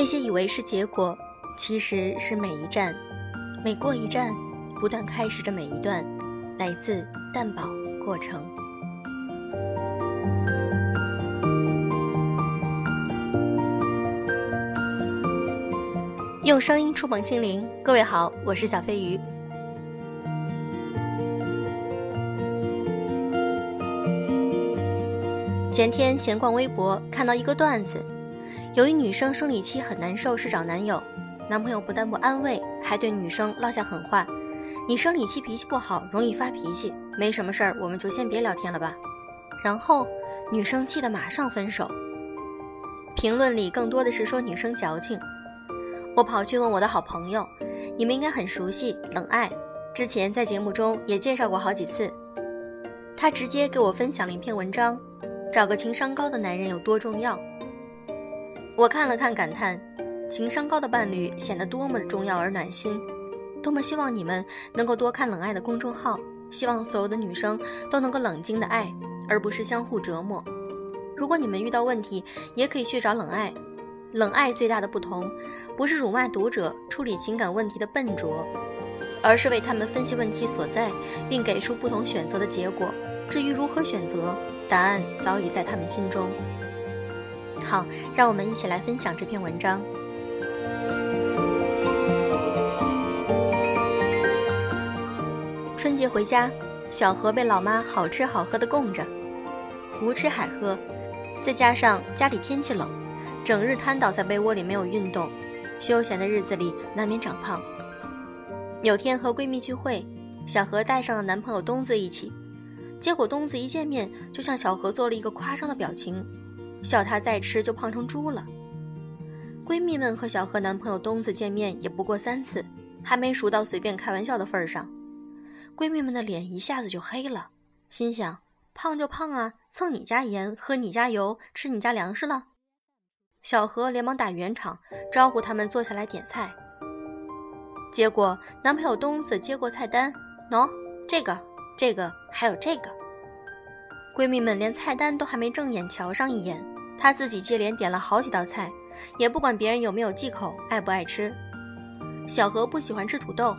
那些以为是结果，其实是每一站，每过一站，不断开始着每一段来自淡宝过程。用声音触碰心灵，各位好，我是小飞鱼。前天闲逛微博，看到一个段子，有一女生生理期很难受，是找男友，男朋友不但不安慰，还对女生落下狠话：“你生理期脾气不好，容易发脾气，没什么事儿，我们就先别聊天了吧。”然后女生气得马上分手。评论里更多的是说女生矫情。我跑去问我的好朋友：“你们应该很熟悉冷爱，之前在节目中也介绍过好几次。”他直接给我分享了一篇文章。找个情商高的男人有多重要？我看了看，感叹：情商高的伴侣显得多么重要而暖心。多么希望你们能够多看冷爱的公众号，希望所有的女生都能够冷静的爱，而不是相互折磨。如果你们遇到问题，也可以去找冷爱。冷爱最大的不同，不是辱骂读者、处理情感问题的笨拙，而是为他们分析问题所在，并给出不同选择的结果。至于如何选择？答案早已在他们心中。好，让我们一起来分享这篇文章。春节回家，小何被老妈好吃好喝的供着，胡吃海喝，再加上家里天气冷，整日瘫倒在被窝里没有运动，休闲的日子里难免长胖。有天和闺蜜聚会，小何带上了男朋友东子一起。结果东子一见面就向小何做了一个夸张的表情，笑他再吃就胖成猪了。闺蜜们和小何男朋友东子见面也不过三次，还没熟到随便开玩笑的份上。闺蜜们的脸一下子就黑了，心想：胖就胖啊，蹭你家盐，喝你家油，吃你家粮食了。小何连忙打圆场，招呼他们坐下来点菜。结果男朋友东子接过菜单，喏，这个。这个还有这个，闺蜜们连菜单都还没正眼瞧上一眼，她自己接连点了好几道菜，也不管别人有没有忌口，爱不爱吃。小何不喜欢吃土豆，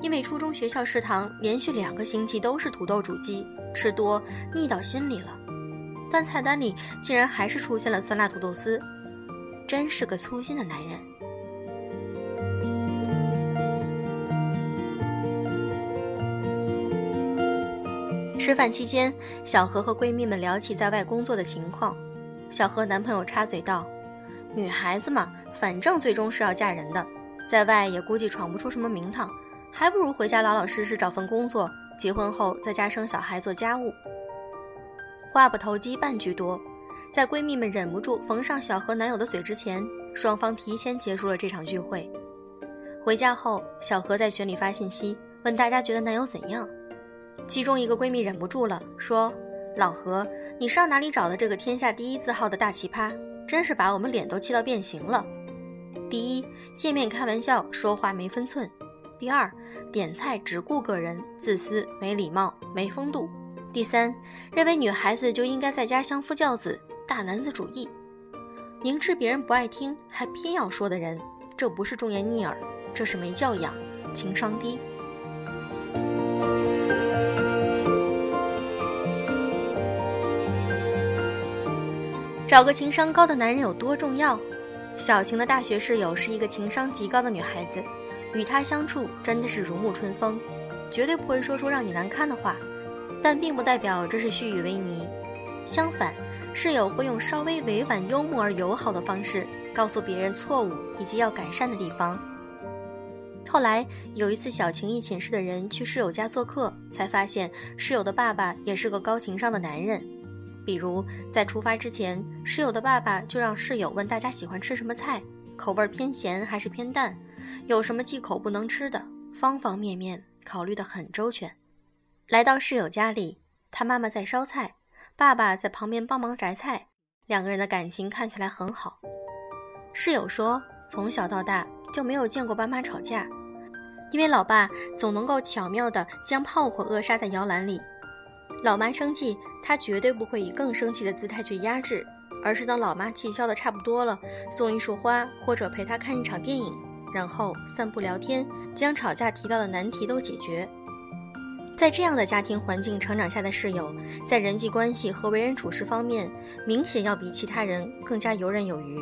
因为初中学校食堂连续两个星期都是土豆煮鸡，吃多腻到心里了。但菜单里竟然还是出现了酸辣土豆丝，真是个粗心的男人。吃饭期间，小何和闺蜜们聊起在外工作的情况。小何男朋友插嘴道：“女孩子嘛，反正最终是要嫁人的，在外也估计闯不出什么名堂，还不如回家老老实实找份工作，结婚后在家生小孩做家务。”话不投机半句多，在闺蜜们忍不住缝上小何男友的嘴之前，双方提前结束了这场聚会。回家后，小何在群里发信息问大家觉得男友怎样。其中一个闺蜜忍不住了，说：“老何，你上哪里找的这个天下第一字号的大奇葩？真是把我们脸都气到变形了。第一，见面开玩笑，说话没分寸；第二，点菜只顾个人，自私、没礼貌、没风度；第三，认为女孩子就应该在家相夫教子，大男子主义。明知别人不爱听，还偏要说的人，这不是忠言逆耳，这是没教养，情商低。”找个情商高的男人有多重要？小晴的大学室友是一个情商极高的女孩子，与她相处真的是如沐春风，绝对不会说出让你难堪的话。但并不代表这是虚与委蛇，相反，室友会用稍微委婉、幽默而友好的方式告诉别人错误以及要改善的地方。后来有一次，小晴一寝室的人去室友家做客，才发现室友的爸爸也是个高情商的男人。比如在出发之前，室友的爸爸就让室友问大家喜欢吃什么菜，口味偏咸还是偏淡，有什么忌口不能吃的，方方面面考虑得很周全。来到室友家里，他妈妈在烧菜，爸爸在旁边帮忙摘菜，两个人的感情看起来很好。室友说，从小到大就没有见过爸妈吵架，因为老爸总能够巧妙地将炮火扼杀在摇篮里。老妈生气，他绝对不会以更生气的姿态去压制，而是等老妈气消的差不多了，送一束花，或者陪她看一场电影，然后散步聊天，将吵架提到的难题都解决。在这样的家庭环境成长下的室友，在人际关系和为人处事方面，明显要比其他人更加游刃有余。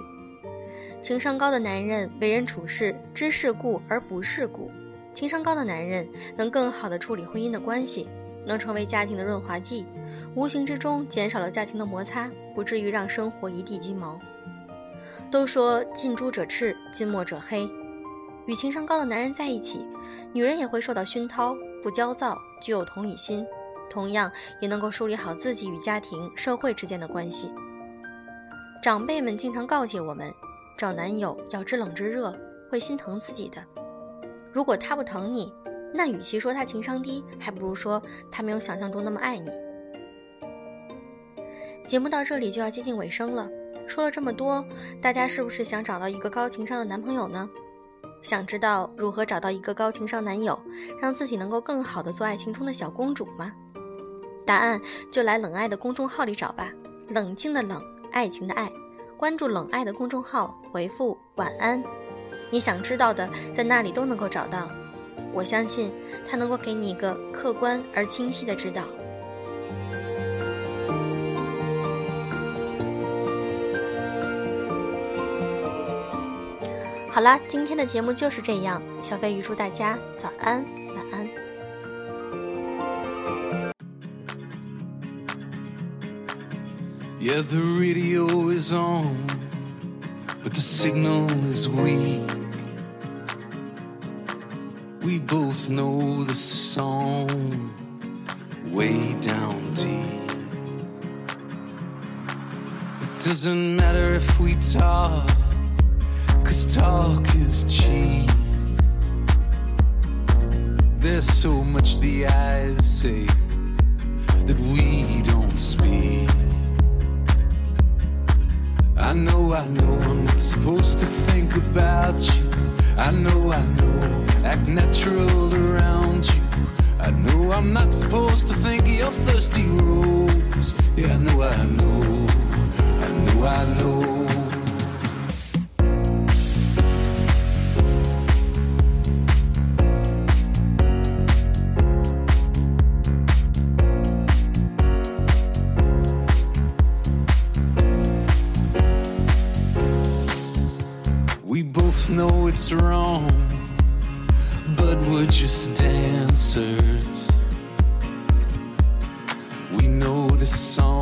情商高的男人为人处事知世故而不世故，情商高的男人能更好地处理婚姻的关系，能成为家庭的润滑剂，无形之中减少了家庭的摩擦，不至于让生活一地鸡毛。都说近朱者赤，近墨者黑，与情商高的男人在一起，女人也会受到熏陶，不焦躁，具有同理心，同样也能够梳理好自己与家庭、社会之间的关系。长辈们经常告诫我们。找男友要知冷知热，会心疼自己的。如果他不疼你，那与其说他情商低，还不如说他没有想象中那么爱你。节目到这里就要接近尾声了，说了这么多，大家是不是想找到一个高情商的男朋友呢？想知道如何找到一个高情商男友，让自己能够更好的做爱情中的小公主吗？答案就来冷爱的公众号里找吧，冷静的冷，爱情的爱。关注冷爱的公众号，回复晚安，你想知道的在那里都能够找到。我相信他能够给你一个客观而清晰的指导。好啦，今天的节目就是这样。小飞预祝大家早安，晚安。Yeah, the radio is on, but the signal is weak. We both know the song way down deep. It doesn't matter if we talk, cause talk is cheap. There's so much the eyes say that we don't speak. I know, I know I'm not supposed to think about you. I know, I know, act natural around you. I know I'm not supposed to think of your thirsty rose. Yeah, I know, I know, I know, I know. Know it's wrong, but we're just dancers. We know the song,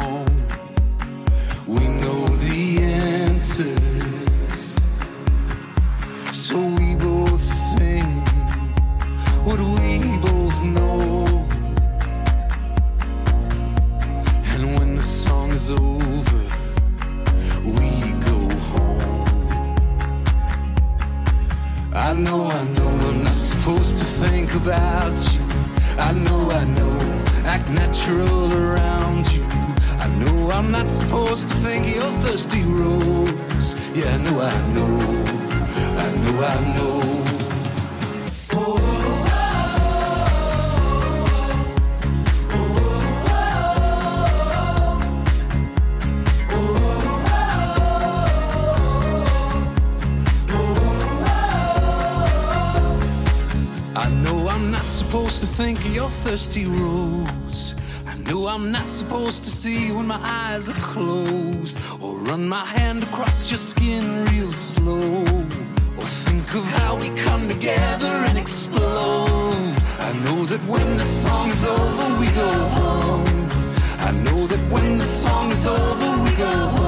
I know, I know, act natural around you. I know I'm not supposed to think of your thirsty rose. Yeah, I know, I know, I know, I know. your thirsty rose. I know I'm not supposed to see when my eyes are closed, or run my hand across your skin real slow, or think of how we come together and explode. I know that when the song's over, we go home. I know that when the song's over, we go home.